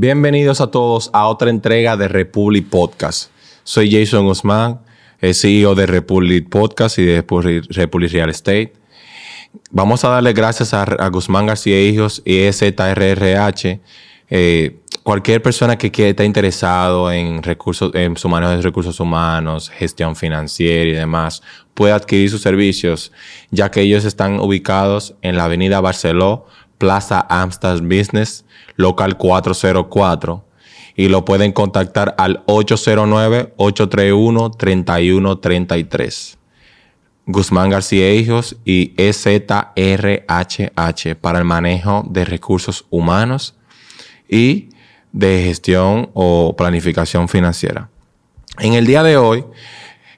Bienvenidos a todos a otra entrega de Republic Podcast. Soy Jason Guzmán, CEO de Republic Podcast y de Republic Real Estate. Vamos a darle gracias a, Guzmán García Hijos y EZRRH. Eh, cualquier persona que esté interesado en recursos, en su manejo de recursos humanos, gestión financiera y demás, puede adquirir sus servicios, ya que ellos están ubicados en la avenida Barceló, Plaza Amsterdam Business, local 404 y lo pueden contactar al 809-831-3133. Guzmán García Hijos y EZRHH para el manejo de recursos humanos y de gestión o planificación financiera. En el día de hoy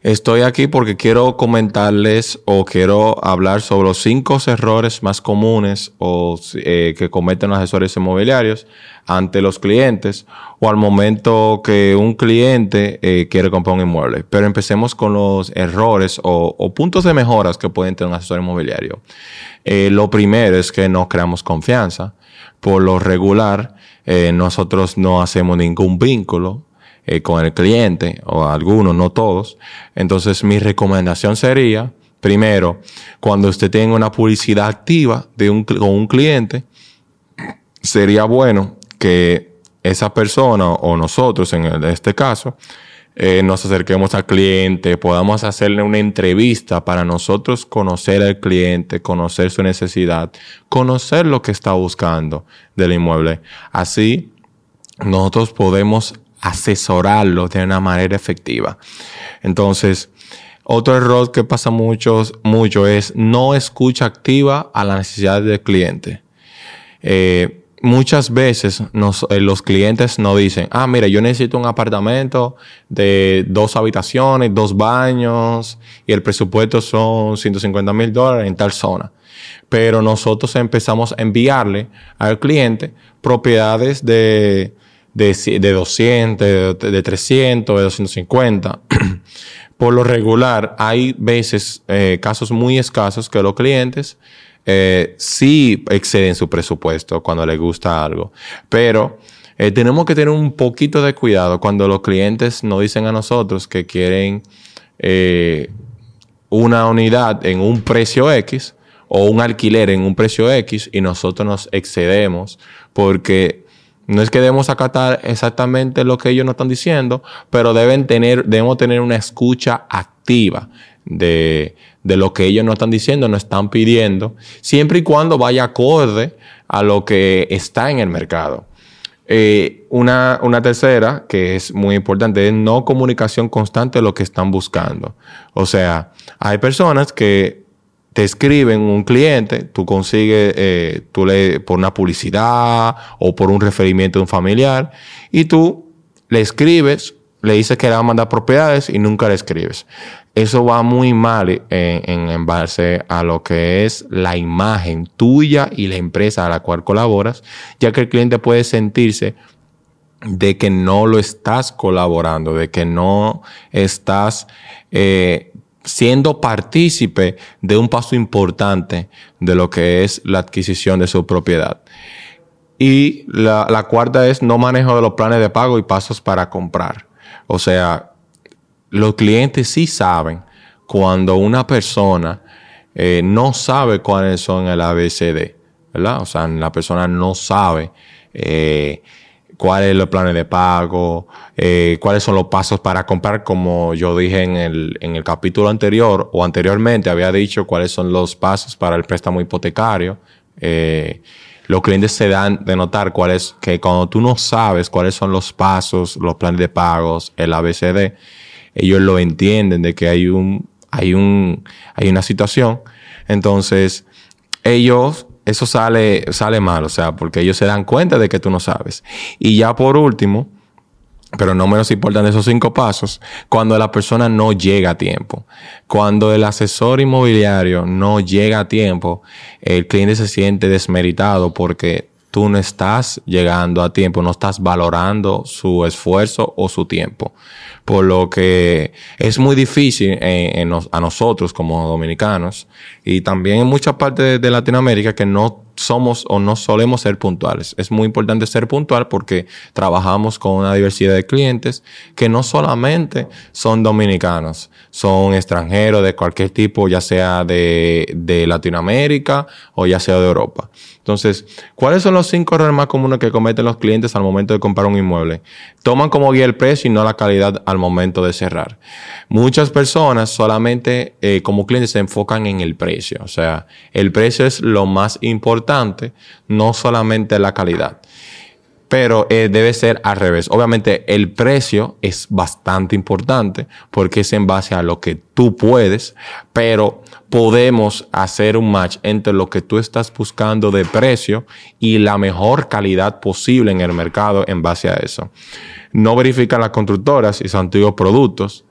Estoy aquí porque quiero comentarles o quiero hablar sobre los cinco errores más comunes o, eh, que cometen los asesores inmobiliarios ante los clientes o al momento que un cliente eh, quiere comprar un inmueble. Pero empecemos con los errores o, puntos de mejoras que pueden tener un asesor inmobiliario. Eh, lo primero es que no creamos confianza. Por lo regular, nosotros no hacemos ningún vínculo eh, con el cliente, o algunos, no todos. Entonces mi recomendación sería, primero, cuando usted tenga una publicidad activa de un, con un cliente, sería bueno que esa persona o nosotros, en este caso, eh, nos acerquemos al cliente, podamos hacerle una entrevista para nosotros conocer al cliente, conocer su necesidad, conocer lo que está buscando del inmueble. Así, nosotros podemos asesorarlo de una manera efectiva. Entonces, otro error que pasa mucho, mucho es no escucha activa a las necesidades del cliente. Eh, muchas veces eh, los clientes nos dicen, ah, mira, yo necesito un apartamento de dos habitaciones, dos baños y el presupuesto son 150 mil dólares en tal zona. Pero nosotros empezamos a enviarle al cliente propiedades de de, de 200, de, 300, de 250. Por lo regular, hay veces, eh, casos muy escasos que los clientes eh, sí exceden su presupuesto cuando les gusta algo. Pero eh, tenemos que tener un poquito de cuidado cuando los clientes nos dicen a nosotros que quieren una unidad en un precio X o un alquiler en un precio X y nosotros nos excedemos porque no es que debemos acatar exactamente lo que ellos nos están diciendo, pero deben tener, debemos tener una escucha activa de, lo que ellos nos están diciendo, nos están pidiendo, siempre y cuando vaya acorde a lo que está en el mercado. Eh, una, una, tercera, que es muy importante, es no comunicación constante de lo que están buscando. O sea, hay personas que te escriben un cliente, tú consigues, eh, tú le, por una publicidad o por un referimiento de un familiar, y tú le escribes, le dices que le va a mandar propiedades y nunca le escribes. Eso va muy mal en, en, base a lo que es la imagen tuya y la empresa a la cual colaboras, ya que el cliente puede sentirse de que no lo estás colaborando, de que no estás eh, siendo partícipe de un paso importante de lo que es la adquisición de su propiedad. Y la, cuarta es no manejo de los planes de pago y pasos para comprar. O sea, los clientes sí saben cuando una persona eh, no sabe cuáles son el ABCD, ¿verdad? O sea, la persona no sabe eh, cuáles son los planes de pago, eh, cuáles son los pasos para comprar, como yo dije en el, en el capítulo anterior o anteriormente había dicho cuáles son los pasos para el préstamo hipotecario. Eh, los clientes se dan de notar cuál es, que cuando tú no sabes cuáles son los pasos, los planes de pagos, el ABCD, ellos lo entienden de que hay un, hay un, hay una situación. Entonces, ellos eso sale, sale mal, o sea, porque ellos se dan cuenta de que tú no sabes. Y ya por último, pero no menos importante esos cinco pasos, cuando la persona no llega a tiempo. Cuando el asesor inmobiliario no llega a tiempo, el cliente se siente desmeritado porque tú no estás llegando a tiempo, no estás valorando su esfuerzo o su tiempo. Por lo que es muy difícil a nosotros como dominicanos y también en muchas partes de Latinoamérica que no somos o no solemos ser puntuales. Es muy importante ser puntual porque trabajamos con una diversidad de clientes que no solamente son dominicanos, son extranjeros de cualquier tipo, ya sea de, de Latinoamérica o ya sea de Europa. Entonces, ¿cuáles son los cinco errores más comunes que cometen los clientes al momento de comprar un inmueble? Toman como guía el precio y no la calidad al momento de cerrar. Muchas personas solamente eh, como clientes se enfocan en el precio. O sea, el precio es lo más importante, no solamente la calidad pero eh, debe ser al revés. Obviamente el precio es bastante importante porque es en base a lo que tú puedes, pero podemos hacer un match entre lo que tú estás buscando de precio y la mejor calidad posible en el mercado en base a eso. No verifican las constructoras y sus antiguos productos.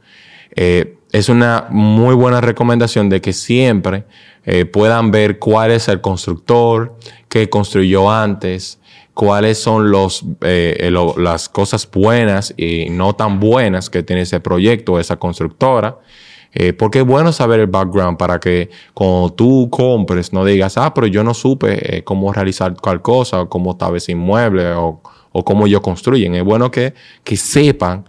Eh, es una muy buena recomendación de que siempre eh, puedan ver cuál es el constructor, que construyó antes, cuáles son los, eh, las cosas buenas y no tan buenas que tiene ese proyecto o esa constructora. Eh, porque es bueno saber el background para que cuando tú compres no digas, ah, pero yo no supe eh, cómo realizar cual cosa, o cómo estaba ese inmueble, o, o cómo ellos construyen. Es bueno que, que sepan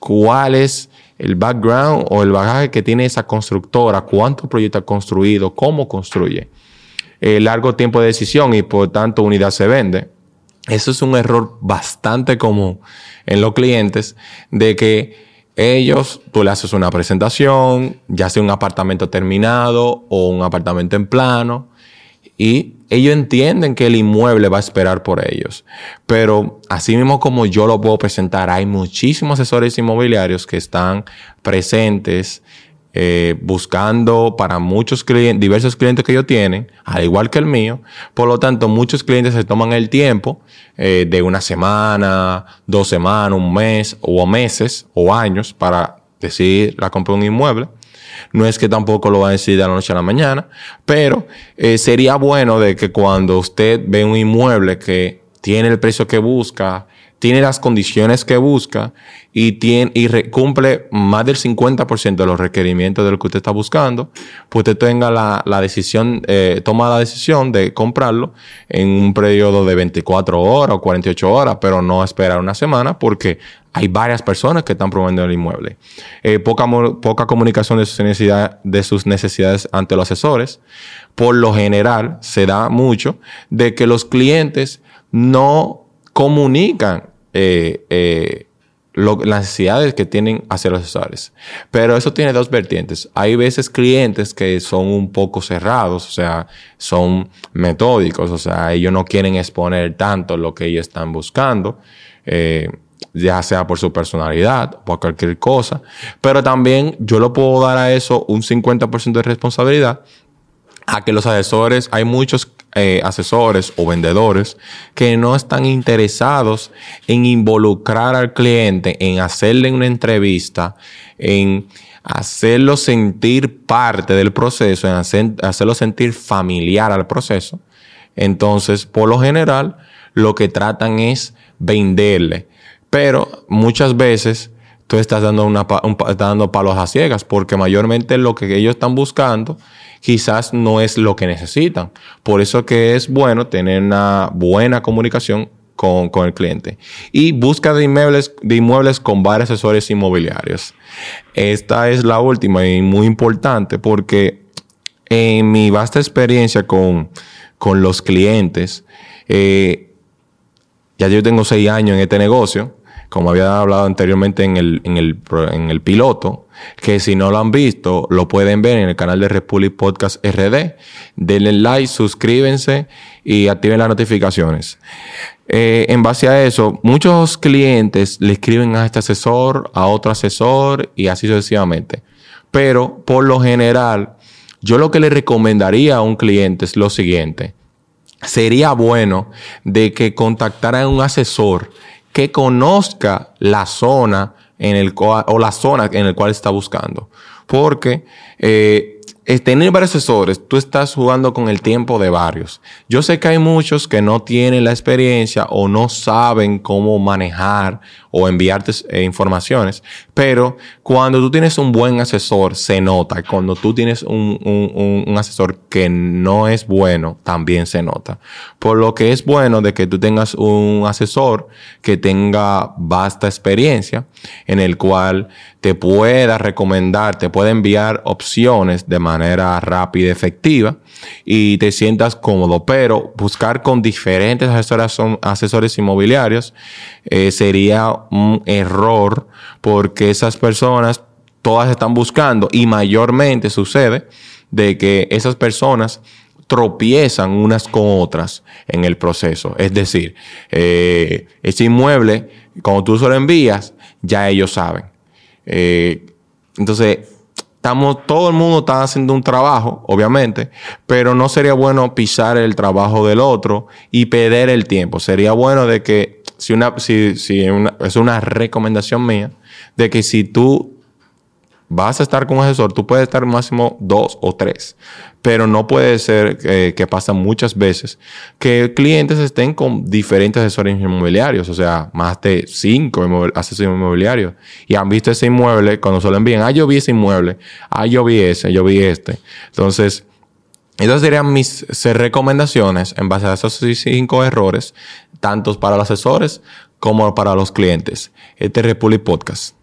cuál es el background o el bagaje que tiene esa constructora, cuánto proyecto ha construido, cómo construye. El largo tiempo de decisión y por tanto unidad se vende. Eso es un error bastante común en los clientes de que ellos, tú le haces una presentación, ya sea un apartamento terminado o un apartamento en plano, y ellos entienden que el inmueble va a esperar por ellos. Pero así mismo como yo lo puedo presentar, hay muchísimos asesores inmobiliarios que están presentes eh, buscando para muchos clientes, diversos clientes que ellos tienen, al igual que el mío. Por lo tanto, muchos clientes se toman el tiempo eh, de una semana, dos semanas, un mes o meses o años para decidir la compra de un inmueble. No es que tampoco lo va a decidir de la noche a la mañana, pero eh, sería bueno de que cuando usted ve un inmueble que tiene el precio que busca, tiene las condiciones que busca y, cumple más del 50% de los requerimientos de lo que usted está buscando, pues usted tenga la, decisión, eh, toma la decisión de comprarlo en un periodo de 24 horas o 48 horas, pero no esperar una semana porque hay varias personas que están promoviendo el inmueble. Eh, poca, comunicación de sus necesidades ante los asesores. Por lo general, se da mucho de que los clientes no comunican eh, eh, las necesidades que tienen hacia los asesores. Pero eso tiene dos vertientes. Hay veces clientes que son un poco cerrados, o sea, son metódicos, o sea, ellos no quieren exponer tanto lo que ellos están buscando. Eh, ya sea por su personalidad, por cualquier cosa, pero también yo le puedo dar a eso un 50% de responsabilidad a que los asesores, hay muchos eh, asesores o vendedores que no están interesados en involucrar al cliente, en hacerle una entrevista, en hacerlo sentir parte del proceso, en hacerlo sentir familiar al proceso. Entonces, por lo general, lo que tratan es venderle. Pero muchas veces tú estás dando, una, dando palos a ciegas porque mayormente lo que ellos están buscando quizás no es lo que necesitan. Por eso que es bueno tener una buena comunicación con, el cliente. Y busca de inmuebles, de inmuebles con varios asesores inmobiliarios. Esta es la última y muy importante porque en mi vasta experiencia con, los clientes, eh, ya yo tengo seis años en este negocio, como había hablado anteriormente en el, en el, en el piloto, que si no lo han visto, lo pueden ver en el canal de Republic Podcast RD. Denle like, suscríbense y activen las notificaciones. Eh, en base a eso, muchos clientes le escriben a este asesor, a otro asesor y así sucesivamente. Pero por lo general, yo lo que le recomendaría a un cliente es lo siguiente. Sería bueno de que contactara a un asesor que conozca la zona en el o la zona en el cual está buscando. Porque eh, tener varios asesores, tú estás jugando con el tiempo de varios. Yo sé que hay muchos que no tienen la experiencia o no saben cómo manejar o enviarte eh, informaciones, pero cuando tú tienes un buen asesor, se nota. Cuando tú tienes un, un, un, asesor que no es bueno, también se nota. Por lo que es bueno de que tú tengas un asesor que tenga vasta experiencia, en el cual te pueda recomendar, te pueda enviar opciones de manera rápida y efectiva y te sientas cómodo. Pero buscar con diferentes asesores, asesores inmobiliarios eh, sería un error porque esas personas todas están buscando y mayormente sucede de que esas personas tropiezan unas con otras en el proceso. Es decir, eh, ese inmueble, cuando tú se lo envías, ya ellos saben. Eh, entonces, estamos, todo el mundo está haciendo un trabajo, obviamente, pero no sería bueno pisar el trabajo del otro y perder el tiempo. Sería bueno de que, si una, si, si es una recomendación mía, de que si tú vas a estar con un asesor, tú puedes estar máximo dos o tres, pero no puede ser eh, que pasa muchas veces que clientes estén con diferentes asesores inmobiliarios, o sea, más de cinco asesores inmobiliarios, y han visto ese inmueble, cuando se lo envían, ah, yo vi ese inmueble, ah, yo vi ese, yo vi este. Entonces, esas serían mis recomendaciones en base a esos cinco errores, tanto para los asesores como para los clientes. Este es Republic Podcast.